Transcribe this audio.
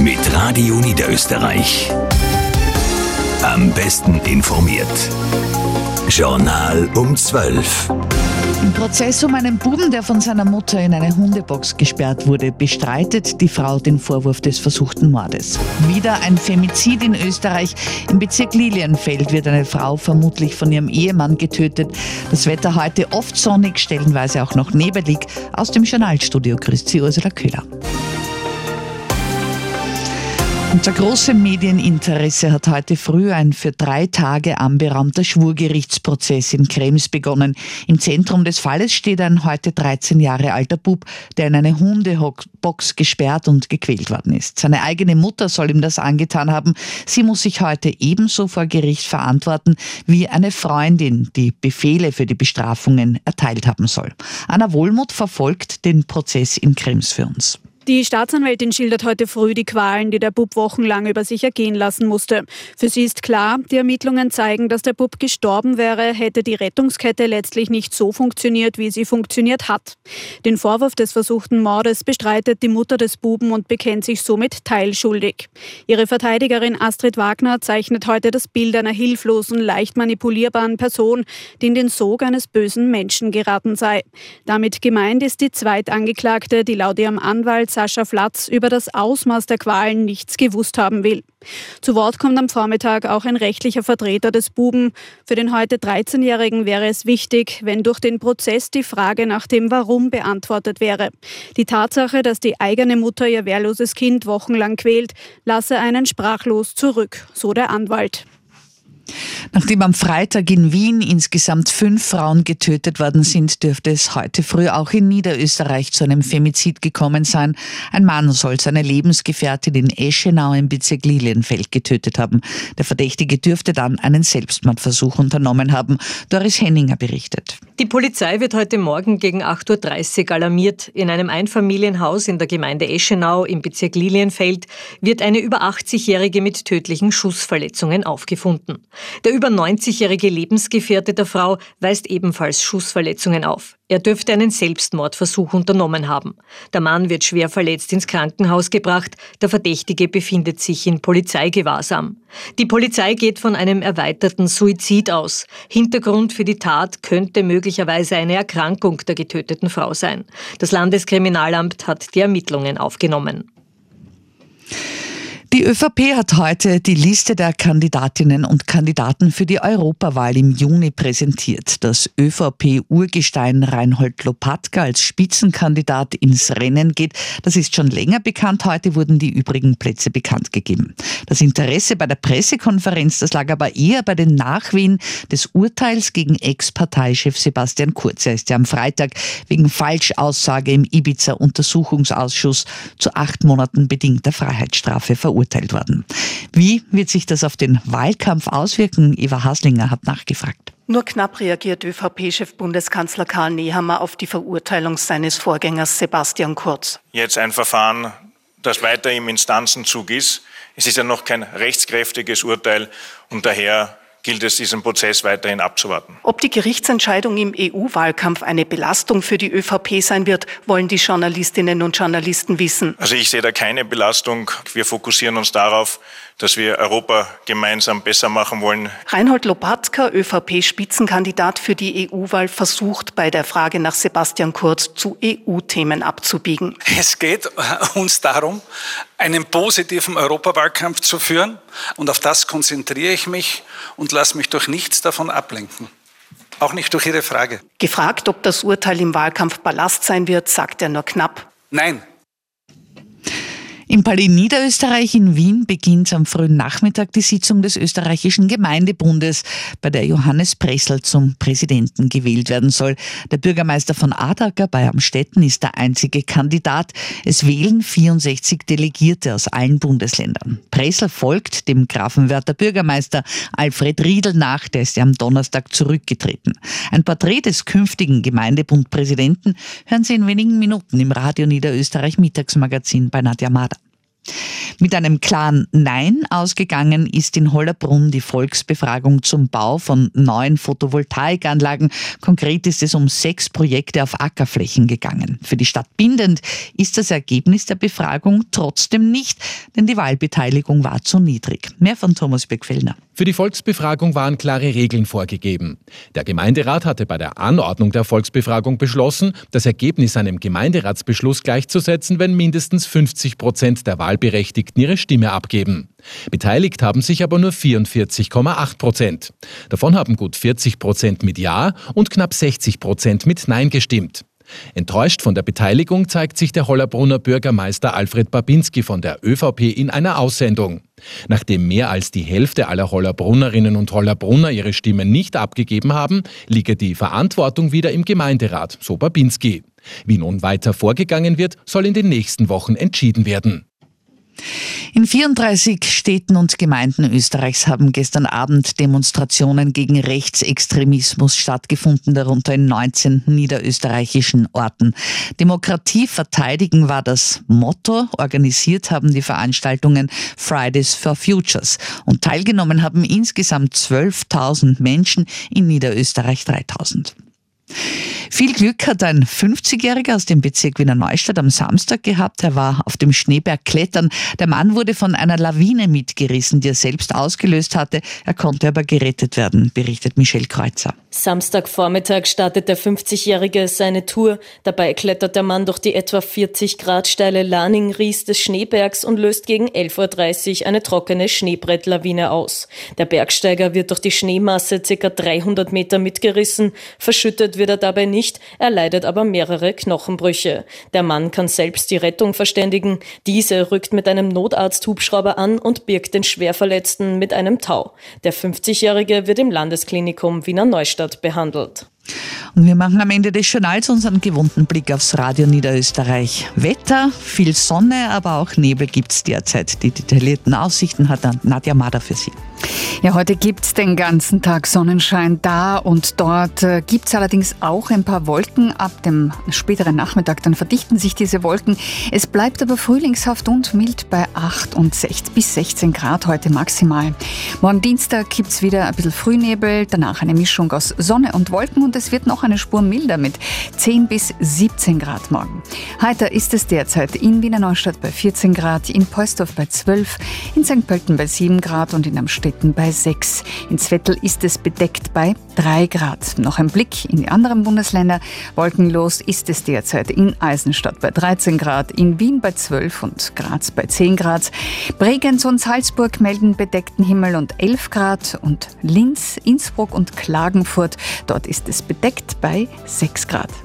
mit Radio Niederösterreich. Am besten informiert. Journal um 12. Im Prozess um einen Buben, der von seiner Mutter in eine Hundebox gesperrt wurde, bestreitet die Frau den Vorwurf des versuchten Mordes. Wieder ein Femizid in Österreich. Im Bezirk Lilienfeld wird eine Frau vermutlich von ihrem Ehemann getötet. Das Wetter heute oft sonnig, stellenweise auch noch nebelig. Aus dem Journalstudio grüßt sie Ursula Köhler. Unter großem Medieninteresse hat heute früh ein für drei Tage anberaumter Schwurgerichtsprozess in Krems begonnen. Im Zentrum des Falles steht ein heute 13 Jahre alter Bub, der in eine Hundebox gesperrt und gequält worden ist. Seine eigene Mutter soll ihm das angetan haben. Sie muss sich heute ebenso vor Gericht verantworten wie eine Freundin, die Befehle für die Bestrafungen erteilt haben soll. Anna Wohlmuth verfolgt den Prozess in Krems für uns. Die Staatsanwältin schildert heute früh die Qualen, die der Bub wochenlang über sich ergehen lassen musste. Für sie ist klar, die Ermittlungen zeigen, dass der Bub gestorben wäre, hätte die Rettungskette letztlich nicht so funktioniert, wie sie funktioniert hat. Den Vorwurf des versuchten Mordes bestreitet die Mutter des Buben und bekennt sich somit teilschuldig. Ihre Verteidigerin Astrid Wagner zeichnet heute das Bild einer hilflosen, leicht manipulierbaren Person, die in den Sog eines bösen Menschen geraten sei. Damit gemeint ist die Zweitangeklagte, die laut ihrem Anwalt Sascha Flatz über das Ausmaß der Qualen nichts gewusst haben will. Zu Wort kommt am Vormittag auch ein rechtlicher Vertreter des Buben. Für den heute 13-Jährigen wäre es wichtig, wenn durch den Prozess die Frage nach dem Warum beantwortet wäre. Die Tatsache, dass die eigene Mutter ihr wehrloses Kind wochenlang quält, lasse einen sprachlos zurück, so der Anwalt. Nachdem am Freitag in Wien insgesamt fünf Frauen getötet worden sind, dürfte es heute früh auch in Niederösterreich zu einem Femizid gekommen sein. Ein Mann soll seine Lebensgefährtin in Eschenau im Bezirk Lilienfeld getötet haben. Der Verdächtige dürfte dann einen Selbstmordversuch unternommen haben. Doris Henninger berichtet. Die Polizei wird heute Morgen gegen 8.30 Uhr alarmiert. In einem Einfamilienhaus in der Gemeinde Eschenau im Bezirk Lilienfeld wird eine über 80-Jährige mit tödlichen Schussverletzungen aufgefunden. Der über 90-jährige Lebensgefährte der Frau weist ebenfalls Schussverletzungen auf. Er dürfte einen Selbstmordversuch unternommen haben. Der Mann wird schwer verletzt ins Krankenhaus gebracht. Der Verdächtige befindet sich in Polizeigewahrsam. Die Polizei geht von einem erweiterten Suizid aus. Hintergrund für die Tat könnte möglicherweise eine Erkrankung der getöteten Frau sein. Das Landeskriminalamt hat die Ermittlungen aufgenommen. Die ÖVP hat heute die Liste der Kandidatinnen und Kandidaten für die Europawahl im Juni präsentiert. Das ÖVP-Urgestein Reinhold Lopatka als Spitzenkandidat ins Rennen geht, das ist schon länger bekannt. Heute wurden die übrigen Plätze bekannt gegeben. Das Interesse bei der Pressekonferenz, das lag aber eher bei den Nachwehen des Urteils gegen Ex-Parteichef Sebastian Kurz. Er ist ja am Freitag wegen Falschaussage im Ibiza-Untersuchungsausschuss zu acht Monaten bedingter Freiheitsstrafe verurteilt verurteilt worden. Wie wird sich das auf den Wahlkampf auswirken? Eva Haslinger hat nachgefragt. Nur knapp reagiert ÖVP-Chef Bundeskanzler Karl Nehammer auf die Verurteilung seines Vorgängers Sebastian Kurz. Jetzt ein Verfahren, das weiter im Instanzenzug ist. Es ist ja noch kein rechtskräftiges Urteil und daher gilt es, diesen Prozess weiterhin abzuwarten. Ob die Gerichtsentscheidung im EU-Wahlkampf eine Belastung für die ÖVP sein wird, wollen die Journalistinnen und Journalisten wissen. Also ich sehe da keine Belastung. Wir fokussieren uns darauf, dass wir Europa gemeinsam besser machen wollen. Reinhold Lopatka, ÖVP-Spitzenkandidat für die EU-Wahl, versucht bei der Frage nach Sebastian Kurz zu EU-Themen abzubiegen. Es geht uns darum, einen positiven Europawahlkampf zu führen. Und auf das konzentriere ich mich und lasse mich durch nichts davon ablenken. Auch nicht durch Ihre Frage. Gefragt, ob das Urteil im Wahlkampf Ballast sein wird, sagt er nur knapp. Nein, im Palais Niederösterreich in Wien beginnt am frühen Nachmittag die Sitzung des österreichischen Gemeindebundes, bei der Johannes Pressel zum Präsidenten gewählt werden soll. Der Bürgermeister von Adacker bei Amstetten ist der einzige Kandidat. Es wählen 64 Delegierte aus allen Bundesländern. Pressel folgt dem Grafenwörter Bürgermeister Alfred Riedel nach, der ist ja am Donnerstag zurückgetreten. Ein Porträt des künftigen Gemeindebundpräsidenten hören Sie in wenigen Minuten im Radio Niederösterreich Mittagsmagazin bei Nadja Mader. Mit einem klaren Nein ausgegangen ist in Hollerbrunn die Volksbefragung zum Bau von neuen Photovoltaikanlagen. Konkret ist es um sechs Projekte auf Ackerflächen gegangen. Für die Stadt bindend ist das Ergebnis der Befragung trotzdem nicht, denn die Wahlbeteiligung war zu niedrig. Mehr von Thomas Beckfellner. Für die Volksbefragung waren klare Regeln vorgegeben. Der Gemeinderat hatte bei der Anordnung der Volksbefragung beschlossen, das Ergebnis einem Gemeinderatsbeschluss gleichzusetzen, wenn mindestens 50 Prozent der Wahlberechtigten ihre Stimme abgeben. Beteiligt haben sich aber nur 44,8 Prozent. Davon haben gut 40 Prozent mit Ja und knapp 60 Prozent mit Nein gestimmt. Enttäuscht von der Beteiligung zeigt sich der Hollerbrunner Bürgermeister Alfred Babinski von der ÖVP in einer Aussendung. Nachdem mehr als die Hälfte aller Hollerbrunnerinnen und Hollerbrunner ihre Stimmen nicht abgegeben haben, liege die Verantwortung wieder im Gemeinderat, so Babinski. Wie nun weiter vorgegangen wird, soll in den nächsten Wochen entschieden werden. In 34 Städten und Gemeinden Österreichs haben gestern Abend Demonstrationen gegen Rechtsextremismus stattgefunden, darunter in 19 niederösterreichischen Orten. Demokratie verteidigen war das Motto. Organisiert haben die Veranstaltungen Fridays for Futures. Und teilgenommen haben insgesamt 12.000 Menschen, in Niederösterreich 3.000. Viel Glück hat ein 50-Jähriger aus dem Bezirk Wiener Neustadt am Samstag gehabt. Er war auf dem Schneeberg klettern. Der Mann wurde von einer Lawine mitgerissen, die er selbst ausgelöst hatte. Er konnte aber gerettet werden, berichtet Michelle Kreuzer. Samstagvormittag startet der 50-Jährige seine Tour. Dabei klettert der Mann durch die etwa 40 Grad steile Laning-Ries des Schneebergs und löst gegen 11.30 Uhr eine trockene Schneebrettlawine aus. Der Bergsteiger wird durch die Schneemasse ca. 300 Meter mitgerissen. Verschüttet wird er dabei nicht, er leidet aber mehrere Knochenbrüche. Der Mann kann selbst die Rettung verständigen. Diese rückt mit einem Notarzt-Hubschrauber an und birgt den Schwerverletzten mit einem Tau. Der 50-Jährige wird im Landesklinikum Wiener Neustadt behandelt. Und wir machen am Ende des Journals unseren gewohnten Blick aufs Radio Niederösterreich. Wetter, viel Sonne, aber auch Nebel gibt es derzeit. Die detaillierten Aussichten hat Nadja Mader für Sie. Ja, heute gibt es den ganzen Tag Sonnenschein da und dort äh, gibt es allerdings auch ein paar Wolken. Ab dem späteren Nachmittag dann verdichten sich diese Wolken. Es bleibt aber frühlingshaft und mild bei 8 und 6 bis 16 Grad heute maximal. Morgen Dienstag gibt es wieder ein bisschen Frühnebel, danach eine Mischung aus Sonne und Wolken es wird noch eine Spur milder mit 10 bis 17 Grad morgen. Heiter ist es derzeit in Wiener Neustadt bei 14 Grad, in Poisdorf bei 12, in St. Pölten bei 7 Grad und in Amstetten bei 6. In Zwettl ist es bedeckt bei 3 Grad. Noch ein Blick in die anderen Bundesländer. Wolkenlos ist es derzeit in Eisenstadt bei 13 Grad, in Wien bei 12 und Graz bei 10 Grad. Bregenz und Salzburg melden bedeckten Himmel und 11 Grad und Linz, Innsbruck und Klagenfurt, dort ist es bedeckt bei 6 Grad.